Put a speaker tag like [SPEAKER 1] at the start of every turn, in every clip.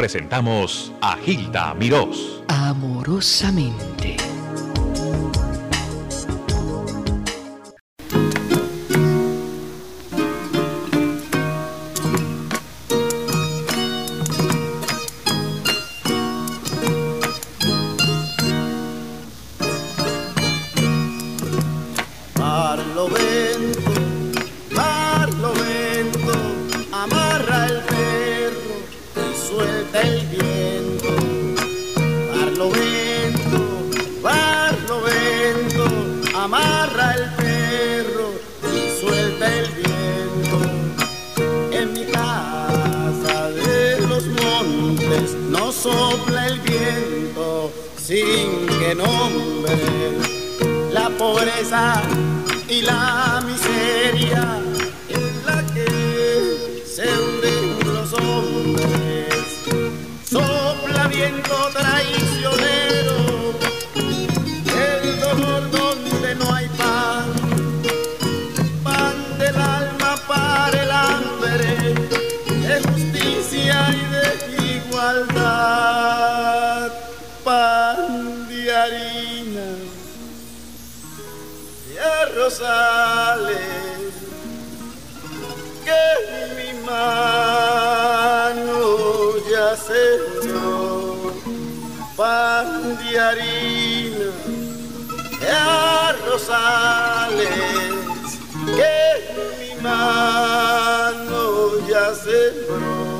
[SPEAKER 1] presentamos a Gilda Mirós.
[SPEAKER 2] Amorosamente. sopla el viento sin que nombre la pobreza y la miseria. sale que mi mano ya se dio pan de harina de rosales que mi mano ya sembró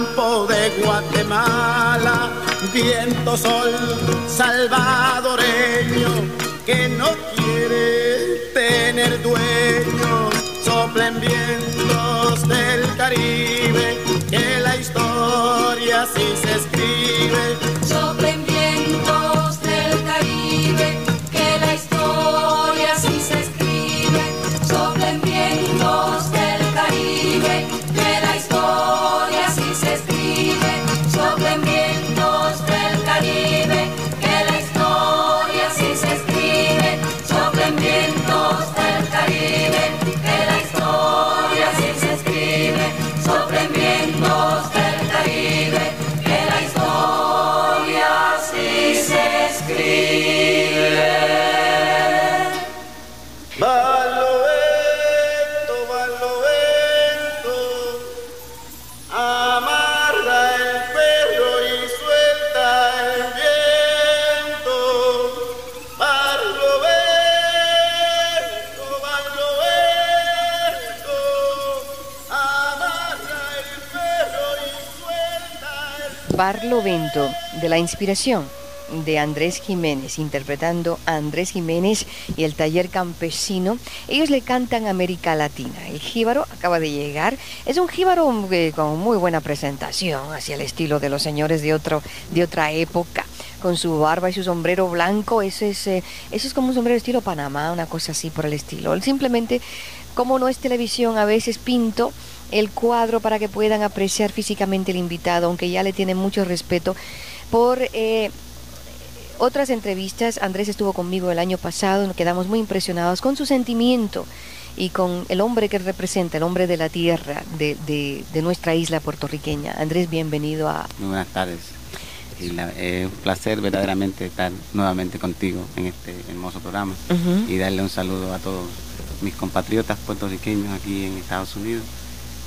[SPEAKER 2] campo de Guatemala, viento, sol, salvadoreño, que no quiere tener dueño, soplen vientos del Caribe, que la historia sí se inspiración de Andrés Jiménez, interpretando a Andrés Jiménez y el taller campesino. Ellos le cantan América Latina. El jíbaro acaba de llegar. Es un jíbaro eh, con muy buena presentación, hacia el estilo de los señores de, otro, de otra época. Con su barba y su sombrero blanco, eso es, eh, eso es como un sombrero estilo Panamá, una cosa así por el estilo. Simplemente, como no es televisión, a veces pinto el cuadro para que puedan apreciar físicamente el invitado, aunque ya le tienen mucho respeto. Por eh, otras entrevistas, Andrés estuvo conmigo el año pasado, nos quedamos muy impresionados con su sentimiento y con el hombre que representa, el hombre de la tierra, de, de, nuestra isla puertorriqueña. Andrés, bienvenido a...
[SPEAKER 3] Muy buenas tardes. Es un placer verdaderamente estar nuevamente contigo en este hermoso programa y darle un saludo a todos mis compatriotas puertorriqueños aquí en Estados Unidos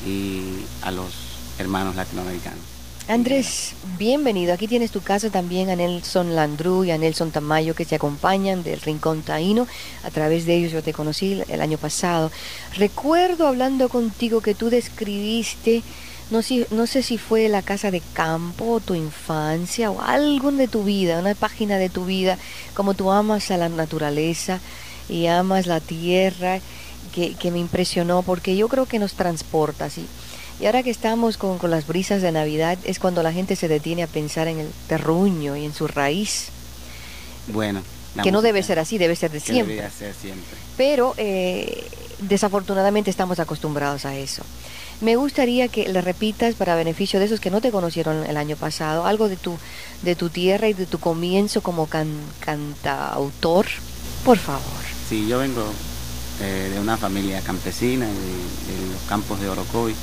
[SPEAKER 3] y a los hermanos latinoamericanos.
[SPEAKER 4] Andrés, bienvenido. Aquí tienes tu casa también a Nelson Landru y a Nelson Tamayo que te acompañan del Rincón Taíno. A través de ellos yo te conocí el año pasado. Recuerdo hablando contigo que tú describiste, no, si, no sé si fue la casa de campo, tu infancia o algo de tu vida, una página de tu vida, como tú amas a la naturaleza y amas la tierra, que, que me impresionó porque yo creo que nos transporta así. Y ahora que estamos con, con, las brisas de Navidad, es cuando la gente se detiene a pensar en el terruño y en su raíz.
[SPEAKER 3] Bueno.
[SPEAKER 4] Que no debe ser así, debe ser de siempre.
[SPEAKER 3] Debería ser siempre.
[SPEAKER 4] Pero eh, desafortunadamente estamos acostumbrados a eso. Me gustaría que le repitas para beneficio de esos que no te conocieron el año pasado, algo de tu, de tu tierra y de tu comienzo como can, cantautor, por favor.
[SPEAKER 3] Sí, yo vengo eh, de una familia campesina, de, de los campos de Orocovi.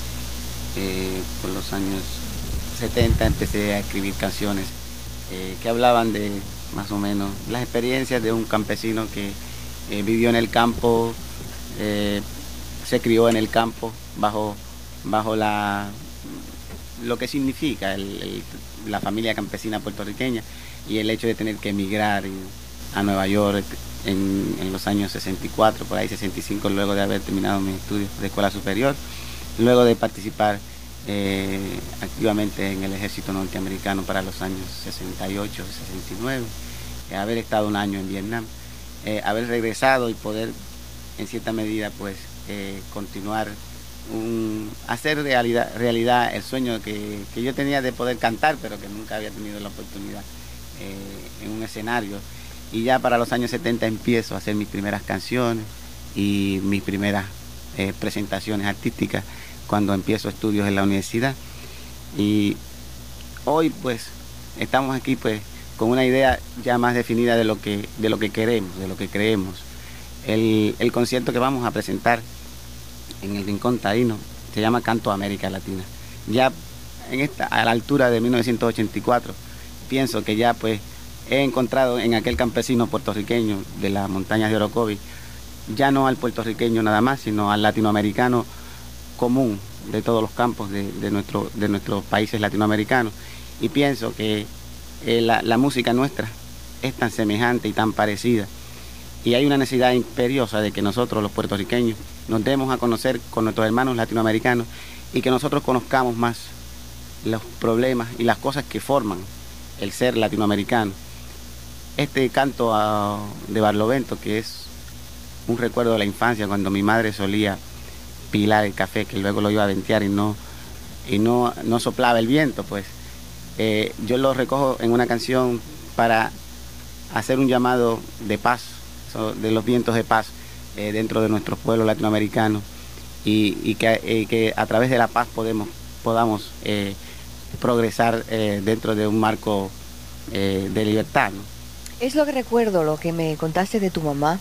[SPEAKER 3] Eh, por los años 70 empecé a escribir canciones eh, que hablaban de más o menos las experiencias de un campesino que vivió en el campo, se crió en el campo bajo, bajo la, lo que significa la familia campesina puertorriqueña y el hecho de tener que emigrar a Nueva York en, los años 64, por ahí 65, luego de haber terminado mis estudios de escuela superior luego de participar eh, activamente en el ejército norteamericano para los años 68, 69, eh, haber estado un año en Vietnam, eh, haber regresado y poder en cierta medida pues eh, continuar un, hacer realidad, realidad el sueño que, que, yo tenía de poder cantar, pero que nunca había tenido la oportunidad en un escenario. Y ya para los años 70 empiezo a hacer mis primeras canciones y mis primeras eh, presentaciones artísticas cuando empiezo estudios en la universidad. Y hoy pues estamos aquí pues con una idea ya más definida de lo que, de lo que queremos, de lo que creemos. El, el concierto que vamos a presentar en el Rincón Taíno se llama Canto América Latina. Ya en esta, a la altura de 1984, pienso que ya pues he encontrado en aquel campesino puertorriqueño de las montañas de Orocovi, ya no al puertorriqueño nada más, sino al latinoamericano común de todos los campos de, nuestro, de nuestros países latinoamericanos. Y pienso que eh, la música nuestra es tan semejante y tan parecida. Y hay una necesidad imperiosa de que nosotros, los puertorriqueños, nos demos a conocer con nuestros hermanos latinoamericanos y que nosotros conozcamos más los problemas y las cosas que forman el ser latinoamericano. Este canto de Barlovento, que es un recuerdo de la infancia, cuando mi madre solía pilar el café, que luego lo iba a ventear y no, y no, no soplaba el viento, pues eh, yo lo recojo en una canción para hacer un llamado de paz, de los vientos de paz eh, dentro de nuestros pueblos latinoamericanos y, eh, que, a través de la paz podemos, podamos progresar dentro de un marco de libertad. ¿no?
[SPEAKER 4] Es lo que recuerdo, lo que me contaste de tu mamá,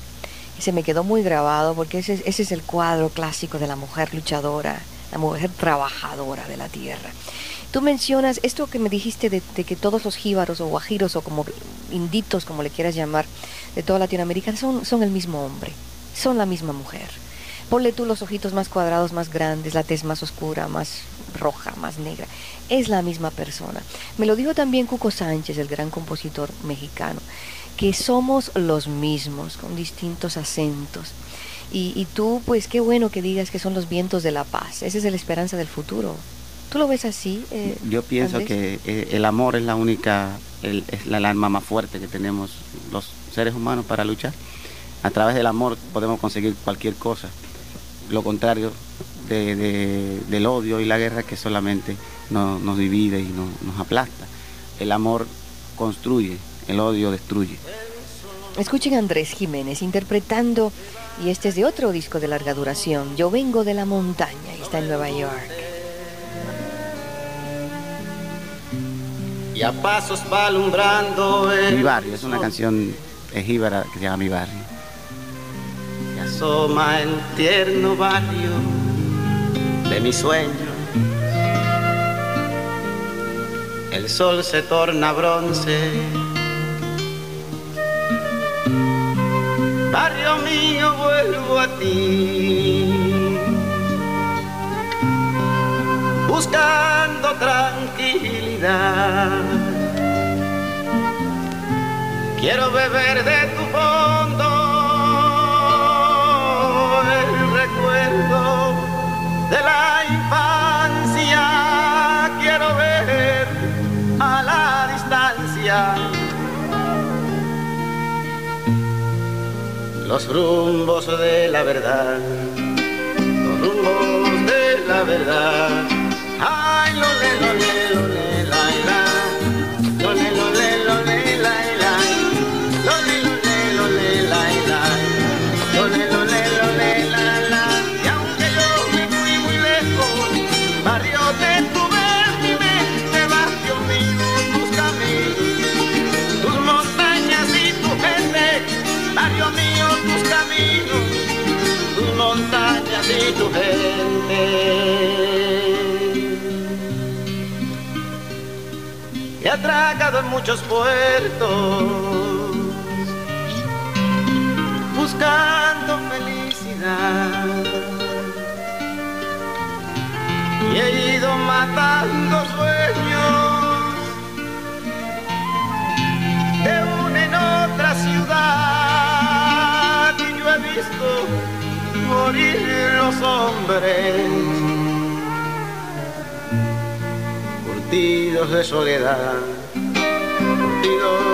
[SPEAKER 4] se me quedó muy grabado porque ese, ese es el cuadro clásico de la mujer luchadora, la mujer trabajadora de la tierra. Tú mencionas esto que me dijiste de, de, que todos los jíbaros o guajiros o como inditos, como le quieras llamar, de toda Latinoamérica son, son el mismo hombre, son la misma mujer. Ponle tú los ojitos más cuadrados, más grandes, la tez más oscura, más roja, más negra. Es la misma persona. Me lo dijo también Cuco Sánchez, el gran compositor mexicano, que somos los mismos, con distintos acentos. Y, y tú, pues qué bueno que digas que son los vientos de la paz. Esa es la esperanza del futuro. ¿Tú lo ves así? Eh,
[SPEAKER 3] Yo pienso
[SPEAKER 4] Andrés?
[SPEAKER 3] que eh, el amor es la única, el, es la, arma más fuerte que tenemos los seres humanos para luchar. A través del amor podemos conseguir cualquier cosa. Lo contrario de, de, del odio y la guerra que solamente no, nos divide y no, nos aplasta. El amor construye, el odio destruye.
[SPEAKER 4] Escuchen a Andrés Jiménez interpretando, y este es de otro disco de larga duración, Yo vengo de la montaña, y está en Nueva York.
[SPEAKER 2] y a pasos va alumbrando el
[SPEAKER 3] Mi barrio es una canción ejíbara que se llama Mi barrio
[SPEAKER 2] asoma el tierno barrio de mis sueños. El sol se torna bronce. Barrio mío, vuelvo a ti. Buscando tranquilidad. Quiero beber de tu voz de la infancia. Quiero ver a la distancia los rumbos de la verdad, los rumbos de la verdad. Ay, lo, le, lo, le. atracado en muchos puertos, buscando felicidad. Y he ido matando sueños de una en otra ciudad. Y yo he visto morir los hombres. curtidos de soledad. Dios.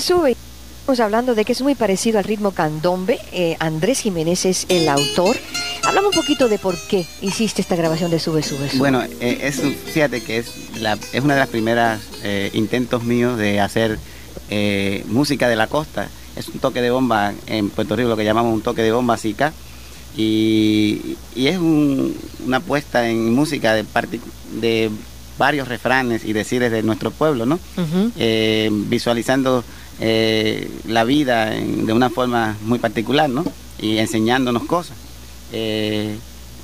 [SPEAKER 4] Sube, sube. Estamos hablando de que es muy parecido al ritmo candombe. Eh, Andrés Jiménez es el autor. Háblame un poquito de por qué hiciste esta grabación de Sube, Sube, Sube.
[SPEAKER 3] Bueno, eh, es, fíjate que es, la, es una de las primeras eh, intentos míos de hacer música de la costa. Es un toque de bomba en Puerto Rico, lo que llamamos un toque de bomba sica. Y, y es un- una puesta en música de, de varios refranes y decires de nuestro pueblo, ¿no? Visualizando eh, la vida de una forma muy particular, ¿no? Y enseñándonos cosas. Eh,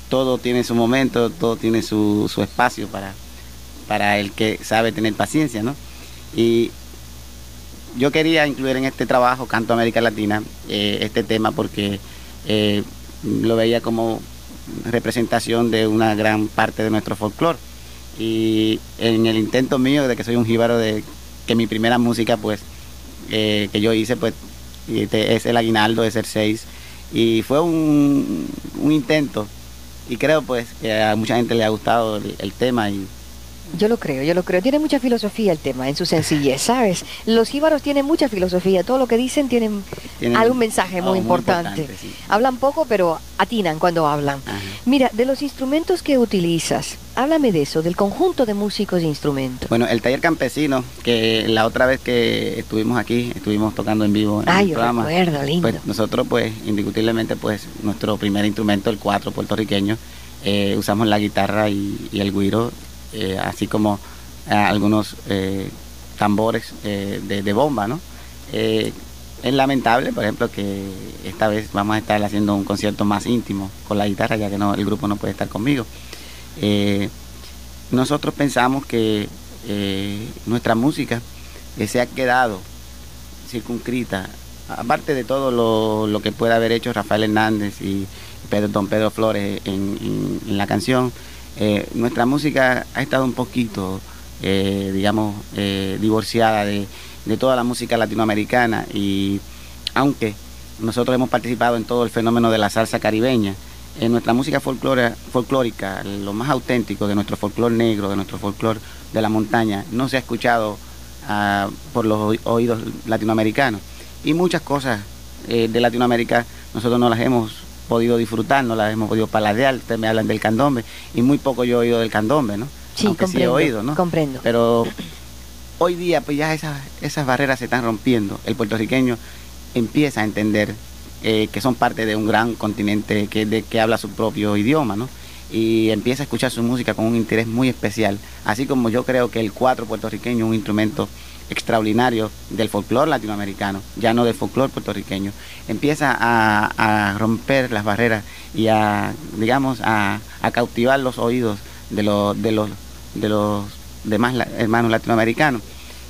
[SPEAKER 3] todo tiene su momento, todo tiene su, espacio para, para el que sabe tener paciencia, ¿no? Y yo quería incluir en este trabajo, Canto América Latina, eh, este tema porque lo veía como representación de una gran parte de nuestro folclore. Y en el intento mío de que soy un jíbaro de que mi primera música pues eh, que yo hice pues este es el aguinaldo, es el 6 y fue un, un intento y creo pues que a mucha gente le ha gustado el, el tema y
[SPEAKER 4] Yo lo creo, yo lo creo. Tiene mucha filosofía el tema en su sencillez, ¿sabes? Los jíbaros tienen mucha filosofía. Todo lo que dicen tienen,
[SPEAKER 3] Tienen-
[SPEAKER 4] algún mensaje
[SPEAKER 3] oh,
[SPEAKER 4] muy
[SPEAKER 3] muy
[SPEAKER 4] importante.
[SPEAKER 3] importante, sí.
[SPEAKER 4] Hablan poco, pero atinan cuando hablan.
[SPEAKER 3] Ajá.
[SPEAKER 4] Mira, de los instrumentos que utilizas, háblame de eso, del conjunto de músicos e instrumentos.
[SPEAKER 3] Bueno, el taller campesino, que la otra vez que estuvimos aquí, estuvimos tocando en vivo en
[SPEAKER 4] Ay,
[SPEAKER 3] el
[SPEAKER 4] yo
[SPEAKER 3] programa,
[SPEAKER 4] recuerdo, lindo.
[SPEAKER 3] pues nosotros pues indiscutiblemente pues nuestro primer instrumento, el cuatro puertorriqueño, eh, usamos la guitarra y, y el guiro, eh, así como eh, algunos eh, tambores de, de bomba, ¿no? Eh, es lamentable, por ejemplo, que esta vez vamos a estar haciendo un concierto más íntimo con la guitarra, ya que no, el grupo no puede estar conmigo. Eh, nosotros pensamos que eh, nuestra música eh, se ha quedado circunscrita, aparte de todo lo, que pueda haber hecho Rafael Hernández y Pedro, don Pedro Flores en, la canción, eh, nuestra música ha estado un poquito, digamos, divorciada de toda la música latinoamericana y aunque nosotros hemos participado en todo el fenómeno de la salsa caribeña, en nuestra música folclora- folclórica, lo más auténtico de nuestro folclore negro, de nuestro folclore de la montaña, no se ha escuchado ah, por los oí- oídos latinoamericanos. Y muchas cosas eh, de Latinoamérica nosotros no las hemos podido disfrutar, no las hemos podido paladear. Ustedes me hablan del candombe y muy poco yo he oído del candombe, ¿no?
[SPEAKER 4] Sí,
[SPEAKER 3] Aunque sí he
[SPEAKER 4] comprendo,
[SPEAKER 3] oído, ¿no?
[SPEAKER 4] comprendo.
[SPEAKER 3] Pero hoy día pues ya esas, esas barreras se están rompiendo. El puertorriqueño empieza a entender eh, que son parte de un gran continente que, de, que habla su propio idioma, ¿no? Y empieza a escuchar su música con un interés muy especial. Así como yo creo que el cuatro puertorriqueño es un instrumento extraordinario del folclore latinoamericano, ya no del folclore puertorriqueño. Empieza a, romper las barreras y a, digamos, a, cautivar los oídos de los, de los, de los demás hermanos latinoamericanos.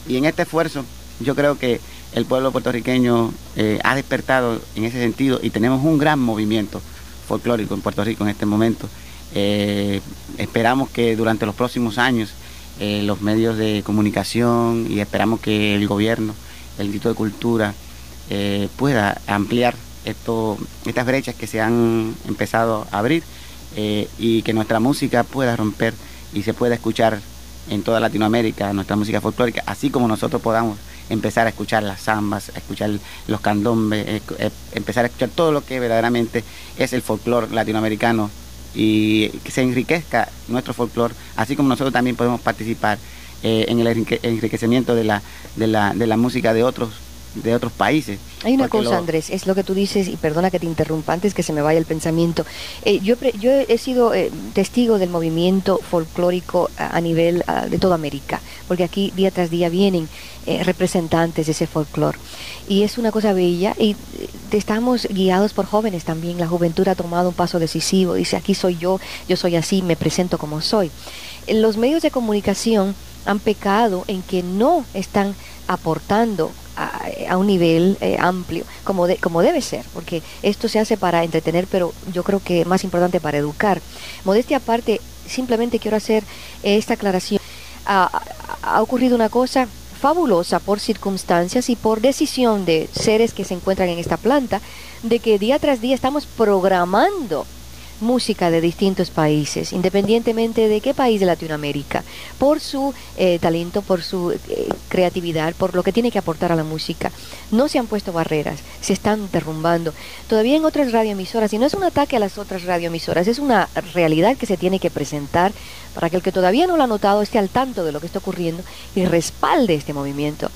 [SPEAKER 3] Y en este esfuerzo yo creo que el pueblo puertorriqueño eh, ha despertado en ese sentido y tenemos un gran movimiento folclórico en Puerto Rico en este momento. Eh, esperamos que durante los próximos años eh, los medios de comunicación y esperamos que el gobierno, el Instituto de Cultura, pueda ampliar esto, estas brechas que se han empezado a abrir y que nuestra música pueda romper y se pueda escuchar en toda Latinoamérica, nuestra música folclórica, así como nosotros podamos empezar a escuchar las zambas, a escuchar los candombes, eh, eh, empezar a escuchar todo lo que verdaderamente es el folclore latinoamericano y que se enriquezca nuestro folclore, así como nosotros también podemos participar eh, en el enrique- enriquecimiento de la, de la, de la música de otros de otros países.
[SPEAKER 4] Hay una cosa,
[SPEAKER 3] lo-
[SPEAKER 4] Andrés, es lo que tú dices, y perdona que te interrumpa antes que se me vaya el pensamiento. Eh, yo, he sido eh, testigo del movimiento folclórico a, a nivel de toda América, porque aquí día tras día vienen eh, representantes de ese folclore. Y es una cosa bella, y estamos guiados por jóvenes también. La juventud ha tomado un paso decisivo, dice, aquí soy yo, yo soy así, me presento como soy. Los medios de comunicación han pecado en que no están aportando a, un nivel eh, amplio, como, de- como debe ser, porque esto se hace para entretener, pero yo creo que más importante para educar. Modestia aparte, simplemente quiero hacer esta aclaración. Ha ocurrido una cosa fabulosa por circunstancias y por decisión de seres que se encuentran en esta planta, de que día tras día estamos programando música de distintos países, independientemente de qué país de Latinoamérica, por su eh, talento, por su eh, creatividad, por lo que tiene que aportar a la música. No se han puesto barreras, se están derrumbando. Todavía en otras radioemisoras, y no es un ataque a las otras radioemisoras, es una realidad que se tiene que presentar para que el que todavía no lo ha notado esté al tanto de lo que está ocurriendo y respalde este movimiento.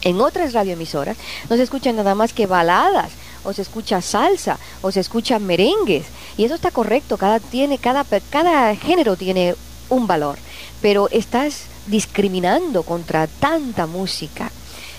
[SPEAKER 4] En otras radioemisoras no se escuchan nada más que baladas, o se escucha salsa, o se escucha merengues, y eso está correcto, cada, tiene, cada, cada género tiene un valor, pero estás discriminando contra tanta música.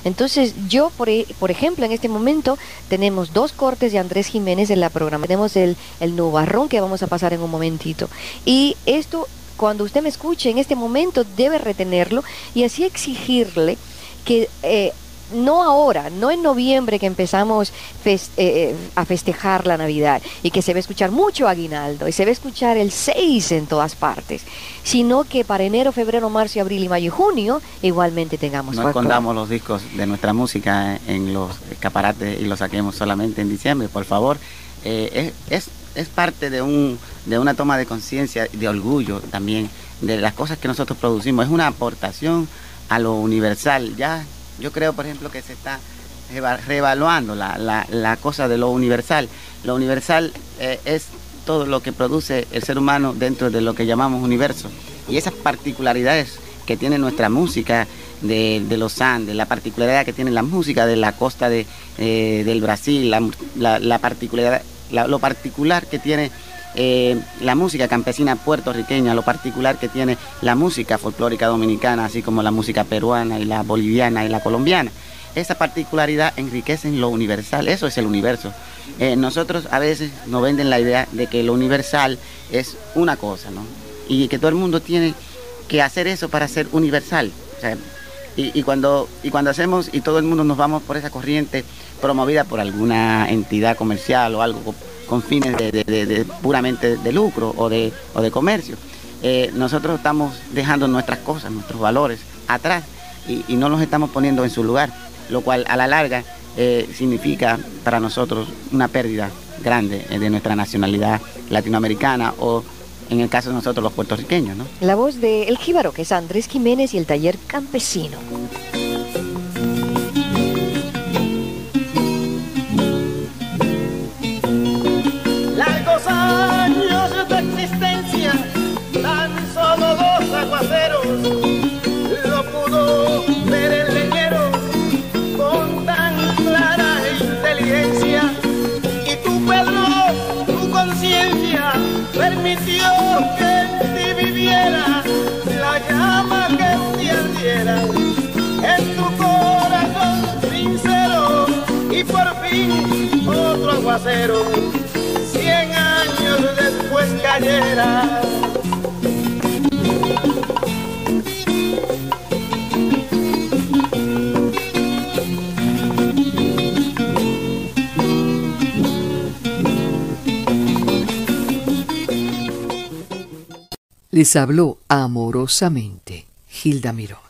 [SPEAKER 4] Entonces yo, por, e, por, ejemplo, en este momento tenemos dos cortes de Andrés Jiménez en la programa. Tenemos el, el nubarrón que vamos a pasar en un momentito. Y esto, cuando usted me escuche en este momento, debe retenerlo y así exigirle que eh, no ahora, no en noviembre que empezamos eh, eh, a festejar la Navidad y que se va a escuchar mucho aguinaldo y se va a escuchar el 6 en todas partes, sino que para enero, febrero, marzo, abril y mayo y junio igualmente tengamos.
[SPEAKER 3] No escondamos los discos de nuestra música en los escaparates y los saquemos solamente en diciembre, por favor. es, es, es parte de, un, de una toma de conciencia, de orgullo también, de las cosas que nosotros producimos. Es una aportación a lo universal. Ya yo creo, por ejemplo, que se está reevaluando la, cosa de lo universal. Lo universal eh, es todo lo que produce el ser humano dentro de lo que llamamos universo. Y esas particularidades que tiene nuestra música de, los Andes, la particularidad que tiene la música de la costa de, eh, del Brasil, la, particularidad, lo particular que tiene eh, la música campesina puertorriqueña, lo particular que tiene la música folclórica dominicana, así como la música peruana y la boliviana y la colombiana. Esa particularidad enriquece lo universal, eso es el universo. Eh, nosotros a veces nos venden la idea de que lo universal es una cosa, ¿no? Y que todo el mundo tiene que hacer eso para ser universal. y, cuando, y cuando hacemos y todo el mundo nos vamos por esa corriente promovida por alguna entidad comercial o algo con fines de, puramente de lucro o de, o de comercio. Eh, nosotros estamos dejando nuestras cosas, nuestros valores atrás y, no los estamos poniendo en su lugar, lo cual a la larga eh, significa para nosotros una pérdida grande eh, de nuestra nacionalidad latinoamericana o en el caso de nosotros los puertorriqueños.
[SPEAKER 4] La voz de El Jíbaro, que es Andrés Jiménez y el taller campesino.
[SPEAKER 2] Fin otro aguacero, cien años después cayera.
[SPEAKER 5] Les habló amorosamente Gilda Miró.